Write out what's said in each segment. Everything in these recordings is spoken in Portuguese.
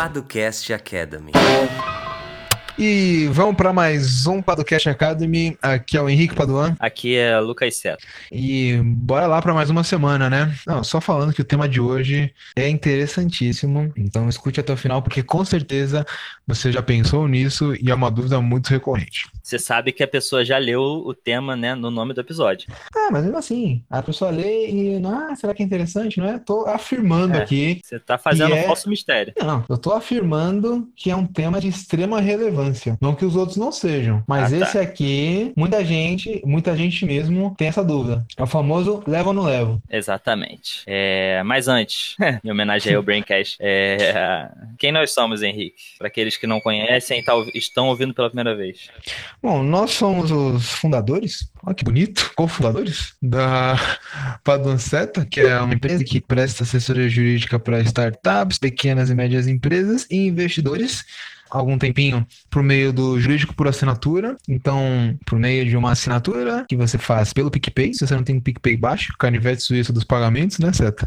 Paducast Academy. E vamos para mais um Padocast Academy. Aqui é o Henrique Paduan. Aqui é Lucas Seto. E bora lá para mais uma semana, né? Não, só falando que o tema de hoje é interessantíssimo. Então escute até o final, porque com certeza você já pensou nisso e é uma dúvida muito recorrente. Você sabe que a pessoa já leu o tema, né, no nome do episódio. Ah, mas mesmo assim, a pessoa lê e, ah, será que é interessante, não é? Tô afirmando É, aqui. Você tá fazendo um é- falso mistério. Não, eu tô afirmando que é um tema de extrema relevância. Não que os outros não sejam. Mas Ah, tá. esse aqui, muita gente, muita gente mesmo tem essa dúvida. É o famoso leva ou não levo. Exatamente. É, mas antes, em homenagem ao Braincast, é, quem nós somos, Henrique? Para aqueles que não conhecem, tá, estão ouvindo pela primeira vez. Bom, nós somos os fundadores, olha que bonito, cofundadores da Paduanceta, que é uma empresa que presta assessoria jurídica para startups, pequenas e médias empresas e investidores. Algum tempinho por meio do jurídico por assinatura. Então, por meio de uma assinatura que você faz pelo PicPay, se você não tem PicPay baixo, canivete suíço dos pagamentos, né, Seta?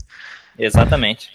Exatamente.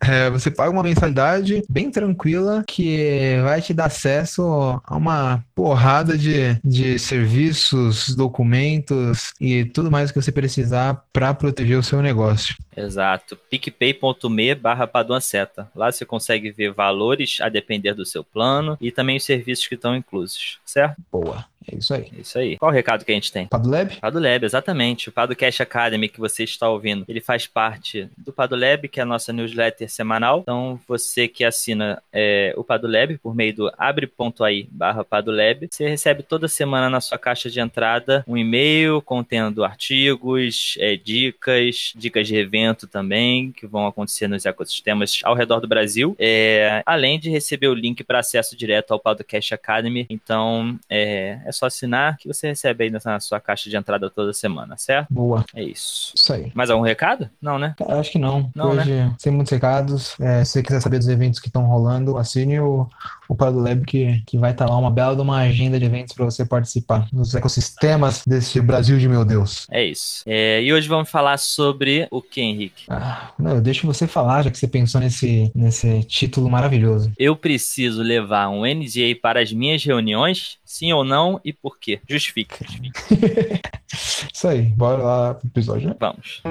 É, você paga uma mensalidade bem tranquila que vai te dar acesso a uma porrada de, de serviços, documentos e tudo mais que você precisar para proteger o seu negócio. Exato. picpay.me barra paduanceta. Lá você consegue ver valores a depender do seu plano e também os serviços que estão inclusos, certo? Boa, é isso aí. É isso aí. Qual o recado que a gente tem? Padulab? Padulab, exatamente. O Padocast Academy que você está ouvindo, ele faz parte do Padulab, que é a nossa newsletter semanal. Então, você que assina é, o Padulab por meio do abre.ai barra Padulab, você recebe toda semana na sua caixa de entrada um e-mail contendo artigos, é, dicas, dicas de evento também, que vão acontecer nos ecossistemas ao redor do Brasil. É, além de receber o link para acesso direto ao Podcast Academy. Então, é, é só assinar que você recebe aí na sua caixa de entrada toda semana, certo? Boa, É isso. isso aí. Mais algum recado? Não, né? Cara, acho que não. Não, Hoje, sem muitos recados. É, se você quiser saber dos eventos que estão rolando, assine o, o Padulab, que, que vai estar lá uma bela de uma agenda de eventos para você participar dos ecossistemas desse Brasil de meu Deus. É isso. É, e hoje vamos falar sobre o que, Henrique? Ah, não, deixa você falar, já que você pensou nesse, nesse título maravilhoso. Eu preciso levar um NDA para as minhas reuniões? Sim ou não? E por quê? Justifique. Isso aí, bora lá pro episódio, né? Vamos.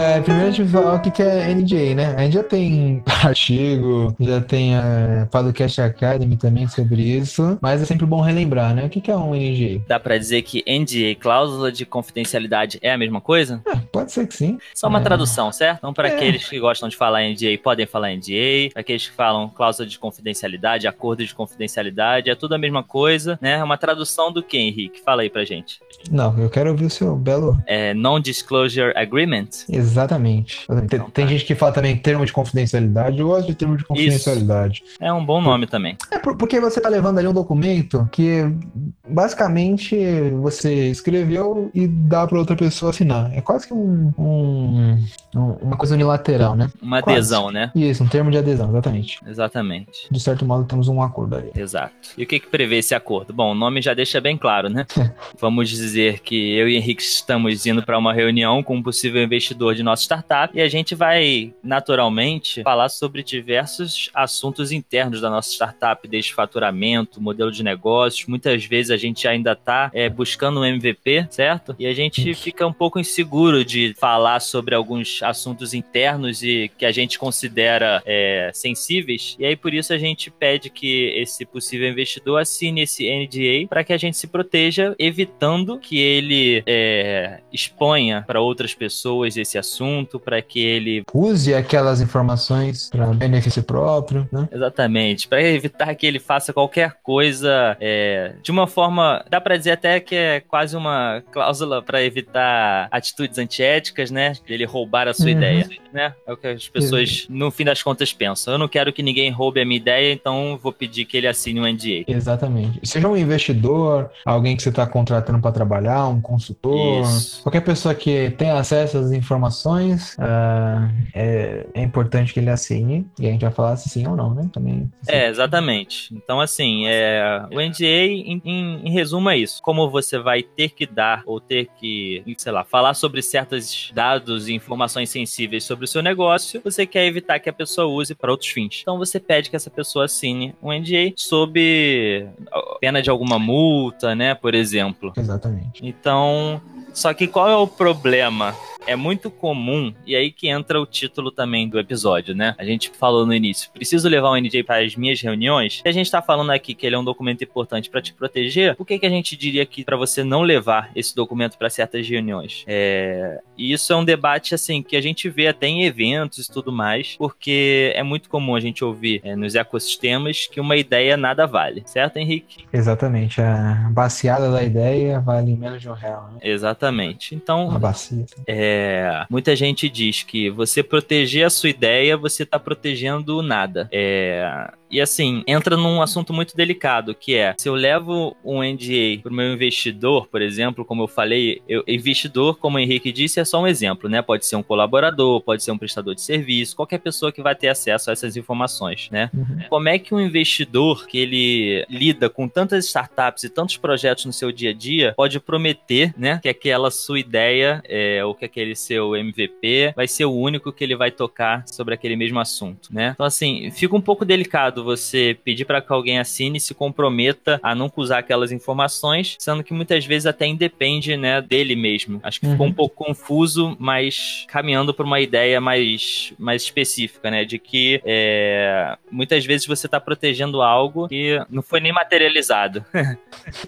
É, primeiro a gente vai falar o que é NDA, né? A gente já tem artigo, já tem a Podcast Academy também sobre isso, mas é sempre bom relembrar, né? O que é um NDA? Dá pra dizer que NDA, cláusula de confidencialidade, é a mesma coisa? É, pode ser que sim. Só uma É. tradução, certo? Então, para É. aqueles que gostam de falar NDA, podem falar NDA. Para aqueles que falam cláusula de confidencialidade, acordo de confidencialidade, é tudo a mesma coisa, né? É uma tradução do que, Henrique? Fala aí pra gente. Não, eu quero ouvir o seu belo. É Non-Disclosure Agreement? Exatamente. Tem, Então tem tá. gente que fala também termo de confidencialidade. Eu gosto de termo de confidencialidade. É um bom nome também. É por- porque você tá levando ali um documento que basicamente você escreveu e dá para outra pessoa assinar. É quase que um, um- um- uma coisa unilateral, né? Uma Quase. adesão, né? Isso, um termo de adesão, exatamente. Exatamente. De certo modo, temos um acordo ali. Exato. E o que, que prevê esse acordo? Bom, o nome já deixa bem claro, né? Vamos dizer que eu e Henrique estamos indo para uma reunião com um possível investidor de nossa startup e a gente vai, naturalmente, falar sobre diversos assuntos internos da nossa startup, desde faturamento, modelo de negócios. Muitas vezes a gente ainda está buscando um MVP, certo? E a gente fica um pouco inseguro de falar sobre alguns assuntos internos e que a gente considera é, sensíveis. E aí, por isso, a gente pede que esse possível investidor assine esse NDA para que a gente se proteja, evitando que ele é, exponha para outras pessoas esse assunto, para que ele. Use aquelas informações para benefício próprio, né? Exatamente, para evitar que ele faça qualquer coisa é, de uma forma. Dá para dizer até que é quase uma cláusula para evitar atitudes antiéticas, né? Ele roubar a sua Uhum. ideia, né? É o que as pessoas, no fim das contas, pensam. Eu não quero que ninguém roube a minha ideia, então vou pedir que ele assine um NDA. Exatamente. Seja um investidor, alguém que você está contratando para trabalhar, um consultor, Isso. qualquer pessoa que tenha acesso às informações, ah, é, é importante que ele assine. E a gente vai falar se sim ou não, né? Também. É, exatamente. Então, assim, é, o NDA, em, em em resumo, é isso. Como você vai ter que dar ou ter que, sei lá, falar sobre certos dados e informações sensíveis sobre o seu negócio, você quer evitar que a pessoa use para outros fins. Então você pede que essa pessoa assine um NDA sob pena de alguma multa, né, por exemplo. Exatamente. Então, só que qual é o problema? é muito comum, e aí que entra o título também do episódio, né? A gente falou no início, preciso levar o NJ para as minhas reuniões. Se a gente tá falando aqui que ele é um documento importante para te proteger, por que, que a gente diria aqui para você não levar esse documento para certas reuniões? É... E isso é um debate, assim, que a gente vê até em eventos e tudo mais, porque é muito comum a gente ouvir é, nos ecossistemas que uma ideia nada vale, certo, Henrique? Exatamente. A baseada da ideia vale menos de um real. Né? Exatamente. Então. A bacia. É, é, muita gente diz que você proteger a sua ideia, você está protegendo nada. É, e assim, entra num assunto muito delicado, que é, se eu levo um NDA para o meu investidor, por exemplo, como eu falei, eu, investidor, como o Henrique disse, é só um exemplo, né? Pode ser um colaborador, pode ser um prestador de serviço, qualquer pessoa que vai ter acesso a essas informações, né? Uhum. Como é que um investidor que ele lida com tantas startups e tantos projetos no seu dia a dia pode prometer, né, que aquela sua ideia é, ou que aquele seu MVP vai ser o único que ele vai tocar sobre aquele mesmo assunto, né? Então assim, fica um pouco delicado você pedir para que alguém assine e se comprometa a nunca usar aquelas informações, sendo que muitas vezes até independe, né, dele mesmo. Acho que uhum. ficou um pouco confuso, mas caminhando para uma ideia mais, mais específica, né, de que é, muitas vezes você está protegendo algo que não foi nem materializado.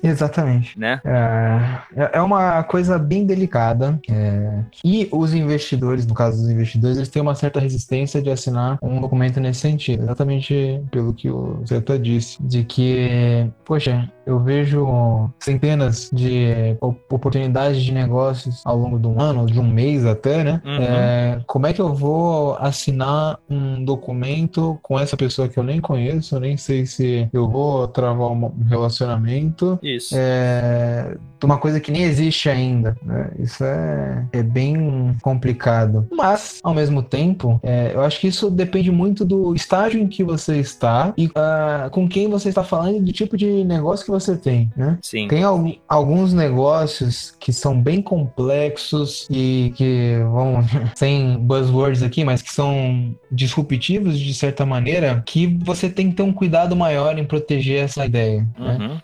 Exatamente. Né? É, é uma coisa bem delicada é, e os investidores, no caso dos investidores, eles têm uma certa resistência de assinar um documento nesse sentido, exatamente pelo que o Zeta disse, de que, poxa, eu vejo centenas de oportunidades de negócios ao longo de um ano, de um mês até, né? Uhum. É, como é que eu vou assinar um documento com essa pessoa que eu nem conheço, nem sei se eu vou travar um relacionamento. Isso. É, uma coisa que nem existe ainda, né? Isso é, é bem complicado. Mas, ao mesmo tempo, é, eu acho que isso depende muito do estágio em que você está está e uh, com quem você está falando e do tipo de negócio que você tem, né? Sim. Tem al alguns negócios que são bem complexos e que vão sem buzzwords aqui, mas que são disruptivos de certa maneira, que você tem que ter um cuidado maior em proteger essa ideia. Né? Uhum. Né?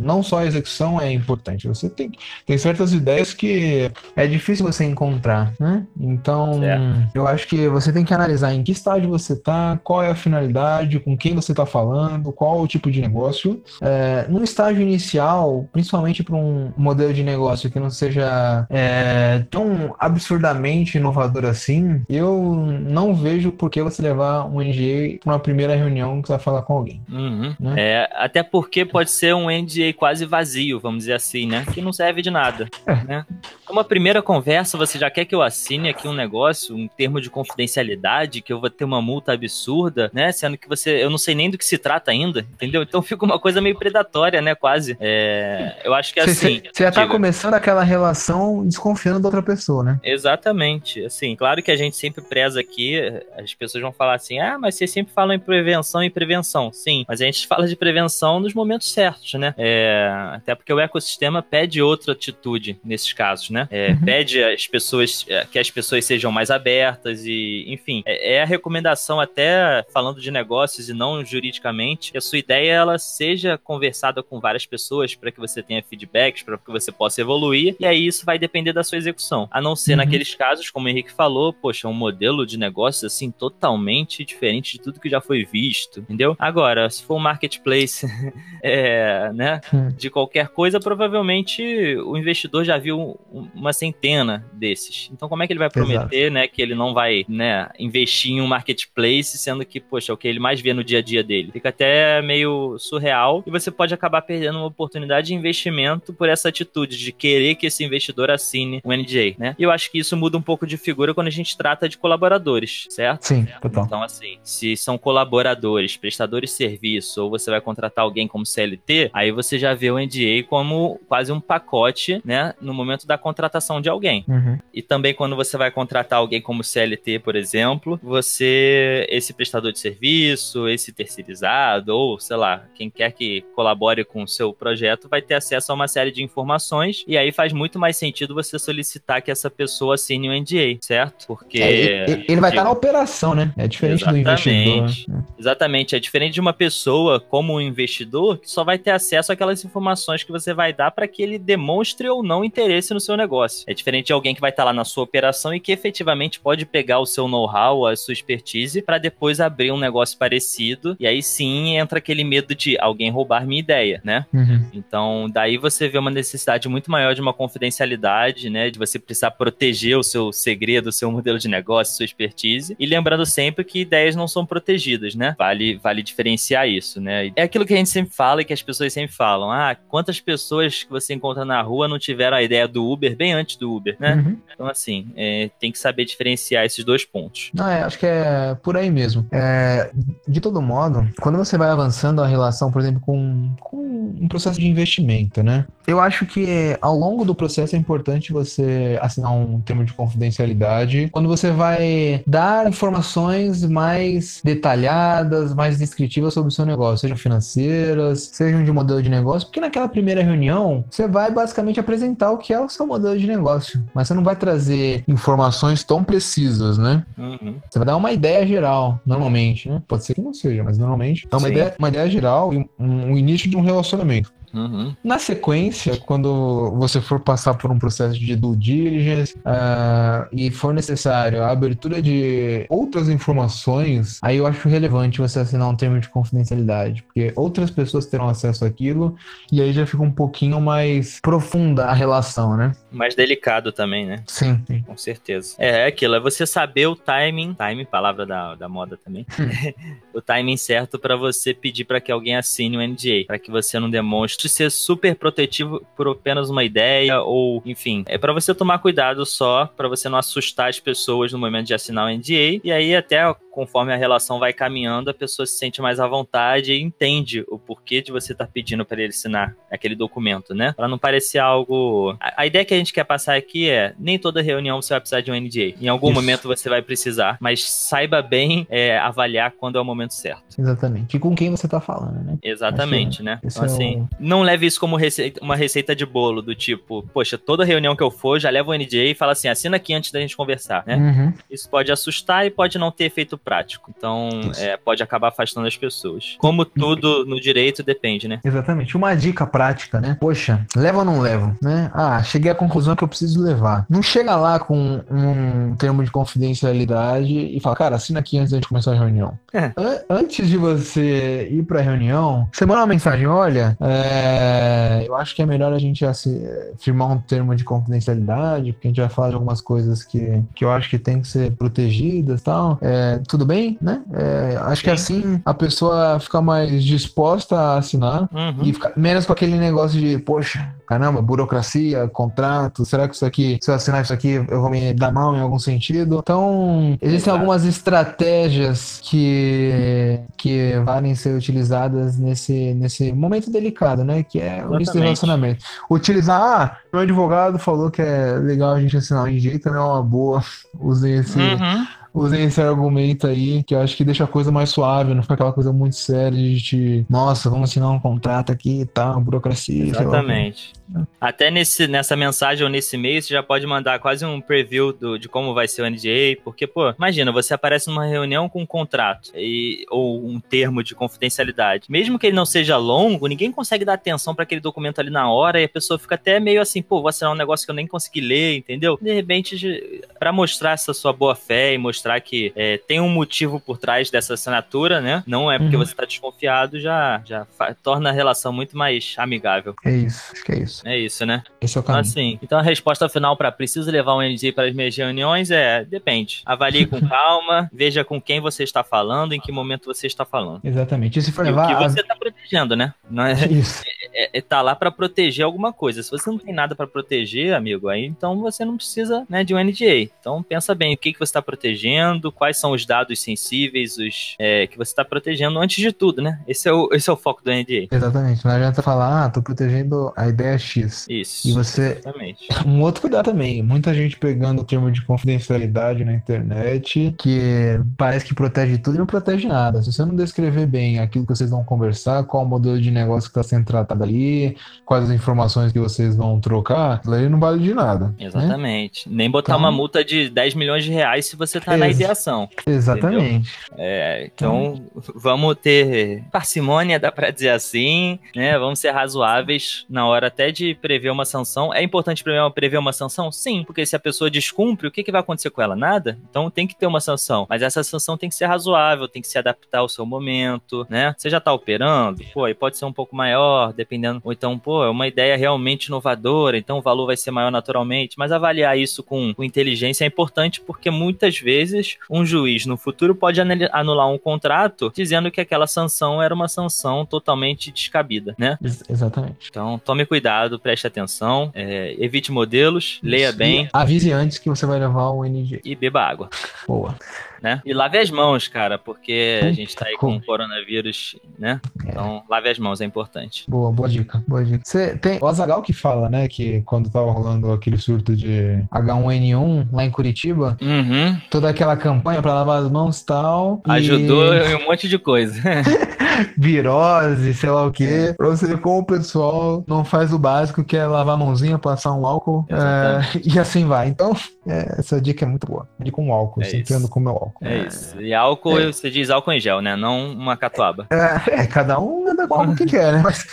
Não só a execução é importante, você tem, tem certas ideias que é difícil você encontrar, né? Então, certo. eu acho que você tem que analisar em que estágio você está, qual é a finalidade, com quem você está falando, qual o tipo de negócio. É, no estágio inicial, principalmente para um modelo de negócio que não seja é, tão absurdamente inovador assim, eu não vejo por que você levar um NGA para uma primeira reunião que você vai falar com alguém. Uhum. Né? É, até porque pode ser um NDA quase vazio, vamos dizer assim, né? Que não serve de nada. É. Né? Uma primeira conversa, você já quer que eu assine aqui um negócio, um termo de confidencialidade, que eu vou ter uma multa absurda, né? Sendo que você. Eu não sei nem do que se trata ainda, entendeu? Então fica uma coisa meio predatória, né? Quase. É, eu acho que assim. Você já tá diga. começando aquela relação desconfiando da outra pessoa, né? Exatamente. Assim, claro que a gente sempre preza aqui, as pessoas vão falar assim: ah, mas vocês sempre falam em prevenção e prevenção. Sim, mas a gente fala de prevenção nos momentos certos, né? É, até porque o ecossistema pede outra atitude nesses casos, né? É, uhum. Pede as pessoas é, que as pessoas sejam mais abertas e, enfim, é, é, a recomendação até falando de negócios e não juridicamente, que a sua ideia ela seja conversada com várias pessoas para que você tenha feedbacks, para que você possa evoluir. E aí isso vai depender da sua execução. A não ser uhum. naqueles casos, como o Henrique falou, poxa, um modelo de negócio assim totalmente diferente de tudo que já foi visto, entendeu? Agora, se for um marketplace, é, né? Hum. De qualquer coisa, provavelmente o investidor já viu uma centena desses. Então, como é que ele vai prometer, Exato. né, que ele não vai, né, investir em um marketplace, sendo que, poxa, é o que ele mais vê no dia a dia dele? Fica até meio surreal e você pode acabar perdendo uma oportunidade de investimento por essa atitude de querer que esse investidor assine um NDA, né? E eu acho que isso muda um pouco de figura quando a gente trata de colaboradores, certo? Sim, total. Então, assim, se são colaboradores, prestadores de serviço, ou você vai contratar alguém como CLT, aí Aí você já vê o NDA como quase um pacote, né, no momento da contratação de alguém. Uhum. E também quando você vai contratar alguém como CLT, por exemplo, você, esse prestador de serviço, esse terceirizado, ou sei lá, quem quer que colabore com o seu projeto, vai ter acesso a uma série de informações, e aí faz muito mais sentido você solicitar que essa pessoa assine o um NDA, certo? Porque. É, ele, ele, vai estar na operação, né? É diferente Exatamente. do investidor. Né? Exatamente. É diferente de uma pessoa como um investidor que só vai ter acesso àquelas informações que você vai dar para que ele demonstre ou não interesse no seu negócio. É diferente de alguém que vai estar lá na sua operação e que efetivamente pode pegar o seu know-how, a sua expertise, para depois abrir um negócio parecido. E aí sim entra aquele medo de alguém roubar minha ideia, né? Uhum. Então, daí você vê uma necessidade muito maior de uma confidencialidade, né? De você precisar proteger o seu segredo, o seu modelo de negócio, sua expertise. E lembrando sempre que ideias não são protegidas, né? Vale, vale diferenciar isso, né? É aquilo que a gente sempre fala e que as pessoas sempre falam. Ah, quantas pessoas que você encontra na rua não tiveram a ideia do Uber bem antes do Uber, né? Uhum. Então, assim, é, tem que saber diferenciar esses dois pontos. Não, é, acho que é por aí mesmo. É, de todo modo, quando você vai avançando a relação, por exemplo, com, com um processo de investimento, né? Eu acho que ao longo do processo é importante você assinar um termo de confidencialidade quando você vai dar informações mais detalhadas, mais descritivas sobre o seu negócio, sejam financeiras, sejam de modelo de negócio, porque naquela primeira reunião você vai basicamente apresentar o que é o seu modelo de negócio, mas você não vai trazer informações tão precisas, né? Uhum. Você vai dar uma ideia geral, normalmente, né? Pode ser que não seja, mas normalmente é uma, ideia, uma ideia geral e um, um início de um relacionamento. Uhum. Na sequência, quando você for passar por um processo de due diligence uh, e for necessário a abertura de outras informações, aí eu acho relevante você assinar um termo de confidencialidade, porque outras pessoas terão acesso àquilo e aí já fica um pouquinho mais profunda a relação, né? Mais delicado também, né? Sim. sim. Com certeza. É, é aquilo, é você saber o timing, timing, palavra da, da moda também, o timing certo para você pedir para que alguém assine o NDA, para que você não demonstre de ser super protetivo por apenas uma ideia ou, enfim, é para você tomar cuidado só, para você não assustar as pessoas no momento de assinar o NDA e aí até conforme a relação vai caminhando, a pessoa se sente mais à vontade e entende o porquê de você estar tá pedindo para ele assinar aquele documento, né? Para não parecer algo. A, a, ideia que a gente quer passar aqui é: nem toda reunião você vai precisar de um NDA. Em algum Isso. momento você vai precisar, mas saiba bem é, avaliar quando é o momento certo. Exatamente. E com quem você está falando, né? Exatamente, né? Então, assim, é não leve isso como receita, uma receita de bolo, do tipo, poxa, toda reunião que eu for, já levo o NDA e fala assim: assina aqui antes da gente conversar, né? Uhum. Isso pode assustar e pode não ter efeito prático. Então, é, pode acabar afastando as pessoas. Como tudo no direito depende, né? Exatamente. Uma dica prática, né? Poxa, leva ou não levo, né? Ah, cheguei à conclusão que eu preciso levar. Não chega lá com um termo de confidencialidade e fala, cara, assina aqui antes de começar a reunião. É. Antes de você ir pra reunião, você manda uma mensagem, olha, é, eu acho que é melhor a gente assim, firmar um termo de confidencialidade, porque a gente vai falar de algumas coisas que, que eu acho que tem que ser protegidas e tal. É, tudo bem, né? É, acho Sim. que assim a pessoa fica mais disposta a assinar uhum. e fica menos com aquele negócio de, poxa, caramba, burocracia, contrato, será que isso aqui, se eu assinar isso aqui, eu vou me dar mal em algum sentido? Então, existem Exato. algumas estratégias que, que valem ser utilizadas nesse, nesse momento delicado, né? Que é o início do relacionamento. Utilizar, ah, meu advogado falou que é legal a gente assinar um jeito, não é uma boa. Usem esse. Uhum usem esse argumento aí, que eu acho que deixa a coisa mais suave, não fica aquela coisa muito séria de, nossa, vamos assinar um contrato aqui e tá, tal, burocracia. Exatamente. Até nesse, nessa mensagem ou nesse e-mail, você já pode mandar quase um preview do, de como vai ser o NDA, porque, pô, imagina, você aparece numa reunião com um contrato e, ou um termo de confidencialidade. Mesmo que ele não seja longo, ninguém consegue dar atenção para aquele documento ali na hora e a pessoa fica até meio assim, pô, vou assinar um negócio que eu nem consegui ler, entendeu? De repente, para mostrar essa sua boa fé e mostrar que é, tem um motivo por trás dessa assinatura, né? Não é porque uhum. você tá desconfiado, já, já torna a relação muito mais amigável. É isso, acho que é isso. É isso, né? Esse é o caminho. Assim, então a resposta final para preciso levar um NG para as minhas reuniões é depende. Avalie com calma, veja com quem você está falando, em que momento você está falando. Exatamente. E se for levar. o que você está protegendo, né? Não é, isso. É, é, tá lá para proteger alguma coisa. Se você não tem nada para proteger, amigo, aí então você não precisa né, de um NDA. Então pensa bem o que, que você está protegendo, quais são os dados sensíveis os, é, que você está protegendo antes de tudo, né? Esse é, o, esse é o foco do NDA. Exatamente. Não adianta falar, ah, tô protegendo a ideia X. Isso. E você. Exatamente. Um outro cuidado também. Muita gente pegando o termo de confidencialidade na internet, que parece que protege tudo e não protege nada. Se você não descrever bem aquilo que vocês vão conversar, qual o modelo de negócio que está sendo tratado ali, quais as informações que vocês vão trocar, aquilo aí não vale de nada. Né? Exatamente. Né? Nem botar então... uma multa de 10 milhões de reais se você tá Ex na ideação. Exatamente. É, então, então, vamos ter parcimônia, dá para dizer assim, né? Vamos ser razoáveis na hora até de prever uma sanção. É importante prever uma sanção? Sim, porque se a pessoa descumpre, o que, que vai acontecer com ela? Nada. Então tem que ter uma sanção. Mas essa sanção tem que ser razoável, tem que se adaptar ao seu momento, né? Você já tá operando, pô, aí pode ser um pouco maior, dependendo. Ou então, pô, é uma ideia realmente inovadora, então o valor vai ser maior naturalmente. Mas avaliar isso com, com inteligência é importante porque muitas vezes um juiz no futuro pode anular um contrato dizendo que aquela sanção era uma sanção totalmente descabida, né? Ex exatamente. Então tome cuidado, preste atenção, é, evite modelos, leia bem. avise antes que você vai levar o NG. E beba água. Boa né? E lave as mãos, cara, porque a gente tá aí com o coronavírus, né? É. Então, lave as mãos, é importante. Boa, boa dica, boa dica. Você tem o Azagal que fala, né, que quando tava rolando aquele surto de H1N1 lá em Curitiba, uhum. toda aquela campanha para lavar as mãos e tal. Ajudou e... em um monte de coisa. virose, sei lá o quê. Pra você ver como o pessoal não faz o básico, que é lavar a mãozinha, passar um álcool é, e assim vai. Então, é, essa dica é muito boa. De com álcool, é sempre ando com meu álcool. É isso. E álcool, é. você diz álcool em gel, né? Não uma catuaba. É, é cada um anda com álcool que quer, né? Mas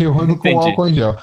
eu ando com álcool em gel.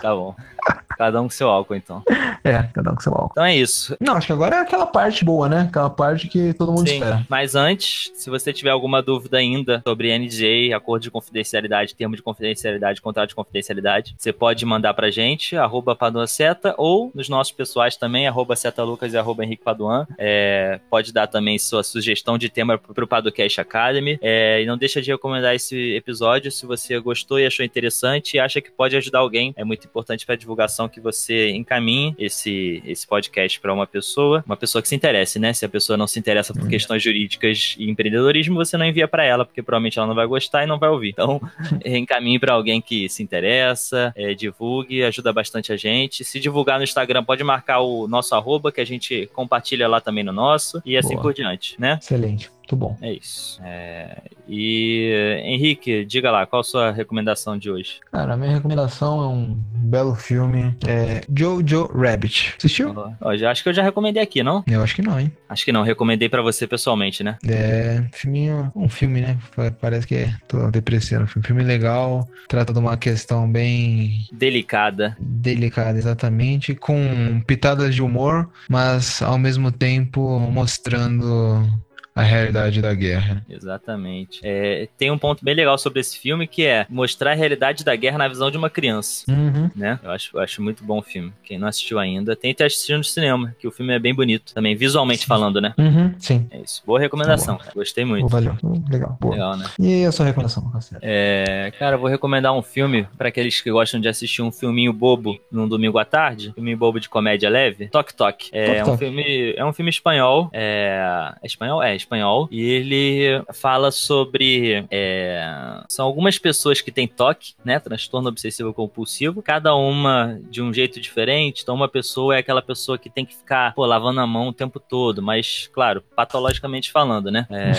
Tá bom. Cada um com seu álcool, então. É, cada um com seu álcool. Então é isso. Não, acho que agora é aquela parte boa, né? Aquela parte que todo mundo Sim, espera. Mas antes, se você tiver alguma dúvida ainda sobre NJ, acordo de confidencialidade, termo de confidencialidade, contrato de confidencialidade, você pode mandar pra gente, arroba Seta, ou nos nossos pessoais também, arroba Lucas e arroba Henrique Paduan. É, pode dar também sua sugestão de tema pro Padocast Academy. É, e não deixa de recomendar esse episódio se você gostou e achou interessante e acha que pode ajudar alguém. É muito importante pra divulgação que você encaminhe esse, esse podcast para uma pessoa, uma pessoa que se interesse, né? Se a pessoa não se interessa por uhum. questões jurídicas e empreendedorismo, você não envia para ela, porque provavelmente ela não vai gostar e não vai ouvir. Então, encaminhe para alguém que se interessa, é, divulgue, ajuda bastante a gente. Se divulgar no Instagram, pode marcar o nosso arroba, que a gente compartilha lá também no nosso, e assim Boa. por diante, né? Excelente. Muito bom. É isso. É... E Henrique, diga lá, qual a sua recomendação de hoje? Cara, a minha recomendação é um belo filme, é Jojo Rabbit. Assistiu? Oh, já, acho que eu já recomendei aqui, não? Eu acho que não, hein? Acho que não, recomendei para você pessoalmente, né? É, filminho, um filme, né? Parece que é, tô depreciando. Um filme legal, trata de uma questão bem... Delicada. Delicada, exatamente, com pitadas de humor, mas ao mesmo tempo mostrando a realidade da guerra. Exatamente. É, tem um ponto bem legal sobre esse filme que é mostrar a realidade da guerra na visão de uma criança. Uhum. Né? Eu acho, eu acho muito bom o filme. Quem não assistiu ainda, tente assistir no cinema, que o filme é bem bonito também, visualmente sim. falando, né? Uhum, sim. É isso. Boa recomendação. Tá Gostei muito. valeu. Legal. Boa. Legal, né? E a sua recomendação, É, cara, eu vou recomendar um filme para aqueles que gostam de assistir um filminho bobo num domingo à tarde, filminho bobo de comédia leve. Tok Tok. É Tok, um filme, é um filme espanhol. É, é espanhol? É espanhol. E ele fala sobre. É, são algumas pessoas que têm toque, né? Transtorno obsessivo compulsivo, cada uma de um jeito diferente. Então, uma pessoa é aquela pessoa que tem que ficar pô, lavando a mão o tempo todo, mas, claro, patologicamente falando, né? É,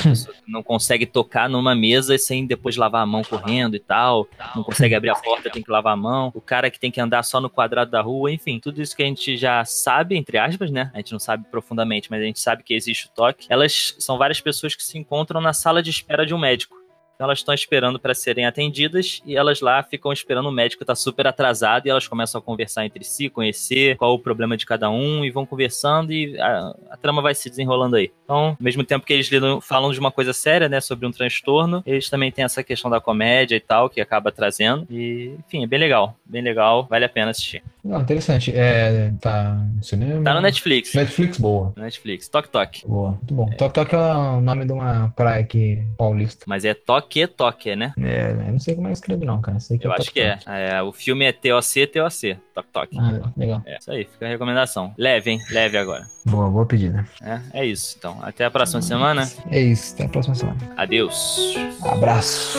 não consegue tocar numa mesa sem depois lavar a mão correndo e tal, não consegue abrir a porta, tem que lavar a mão. O cara que tem que andar só no quadrado da rua, enfim, tudo isso que a gente já sabe, entre aspas, né? A gente não sabe profundamente, mas a gente sabe que existe o toque. Elas são várias pessoas que se encontram na sala de espera de um médico. Então elas estão esperando para serem atendidas e elas lá ficam esperando o médico tá super atrasado e elas começam a conversar entre si, conhecer qual o problema de cada um e vão conversando e a, a trama vai se desenrolando aí. Então, ao mesmo tempo que eles lidam, falam de uma coisa séria, né, sobre um transtorno, eles também têm essa questão da comédia e tal que acaba trazendo e, enfim, é bem legal, bem legal, vale a pena assistir. Não, interessante. É, tá no cinema? Tá no Netflix. Netflix, boa. Netflix. Toque Toque. Boa, muito bom. É. Toque Toque é o nome de uma praia aqui paulista. Mas é Toque Toque, Toque, né? É, eu não sei como é que escreve não, cara. Sei que Eu é acho que é. é. O filme é TOC, TOC. Toque, Toque. Ah, legal. É, isso aí, fica a recomendação. Leve, hein? Leve agora. Boa, boa pedida. É, é isso, então. Até a próxima semana. É isso, até a próxima semana. Adeus. Abraço.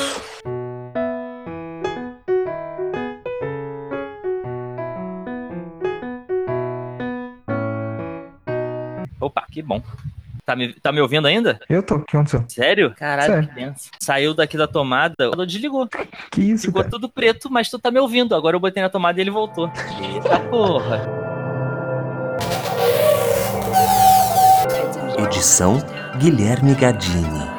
Opa, que bom. Tá me, tá me ouvindo ainda? Eu tô, o que aconteceu? Sério? Caralho, Sério. que tenso. Saiu daqui da tomada, ela desligou. Que isso, Ficou cara? tudo preto, mas tu tá me ouvindo. Agora eu botei na tomada e ele voltou. Eita porra. Edição Guilherme Gadini.